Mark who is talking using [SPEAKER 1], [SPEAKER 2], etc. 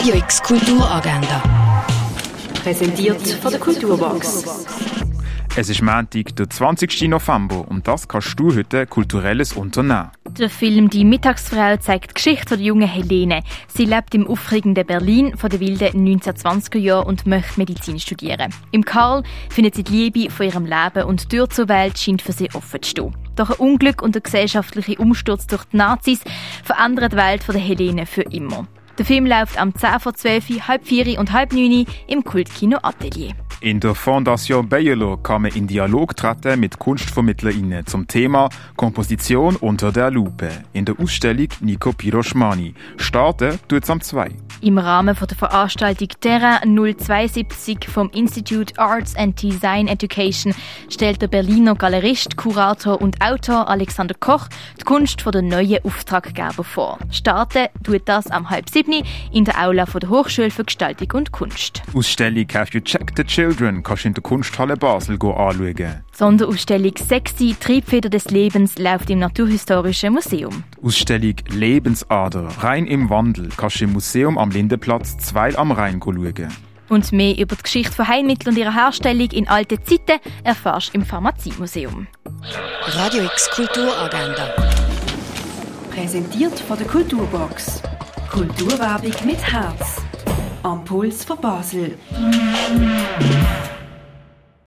[SPEAKER 1] Radio X Kulturagenda.
[SPEAKER 2] Präsentiert von der Kulturbox.
[SPEAKER 3] Es ist Montag, der 20. November und das kannst du heute kulturelles unternehmen.
[SPEAKER 4] Der Film Die Mittagsfrau zeigt die Geschichte der jungen Helene. Sie lebt im aufregenden Berlin von den wilden 1920er Jahren und möchte Medizin studieren. Im Karl findet sie die Liebe von ihrem Leben und die Tür zur Welt scheint für sie offen zu stehen. Doch ein Unglück und der gesellschaftliche Umsturz durch die Nazis verändern die Welt von der Helene für immer. Der Film läuft am 10 vor 12, halb 4 und halb 9 im Kultkino Atelier.
[SPEAKER 3] In der Fondation Bayerlo kann man in Dialog treten mit KunstvermittlerInnen zum Thema Komposition unter der Lupe in der Ausstellung Nico Piroschmani. Starten tut es am 2.
[SPEAKER 4] Im Rahmen der Veranstaltung Terra 072 vom Institute Arts and Design Education stellt der Berliner Galerist, Kurator und Autor Alexander Koch die Kunst von der neuen Auftraggeber vor. Starten tut das am halb sieben in der Aula von der Hochschule für Gestaltung und Kunst.
[SPEAKER 3] Ausstellung Have You Checked the Children kannst du in der Kunsthalle Basel anschauen.
[SPEAKER 4] Sonderausstellung Sexy Triebfeder des Lebens läuft im Naturhistorischen Museum.
[SPEAKER 3] Ausstellung Lebensader rein im Wandel kannst du im Museum am Lindenplatz 2 am Rhein schauen.
[SPEAKER 4] Und mehr über die Geschichte von Heilmitteln und ihrer Herstellung in alten Zeiten erfährst du im Pharmaziemuseum.
[SPEAKER 1] Radio X Kulturagenda.
[SPEAKER 2] Präsentiert von der Kulturbox. Kulturwerbung mit Herz. Am Puls von Basel.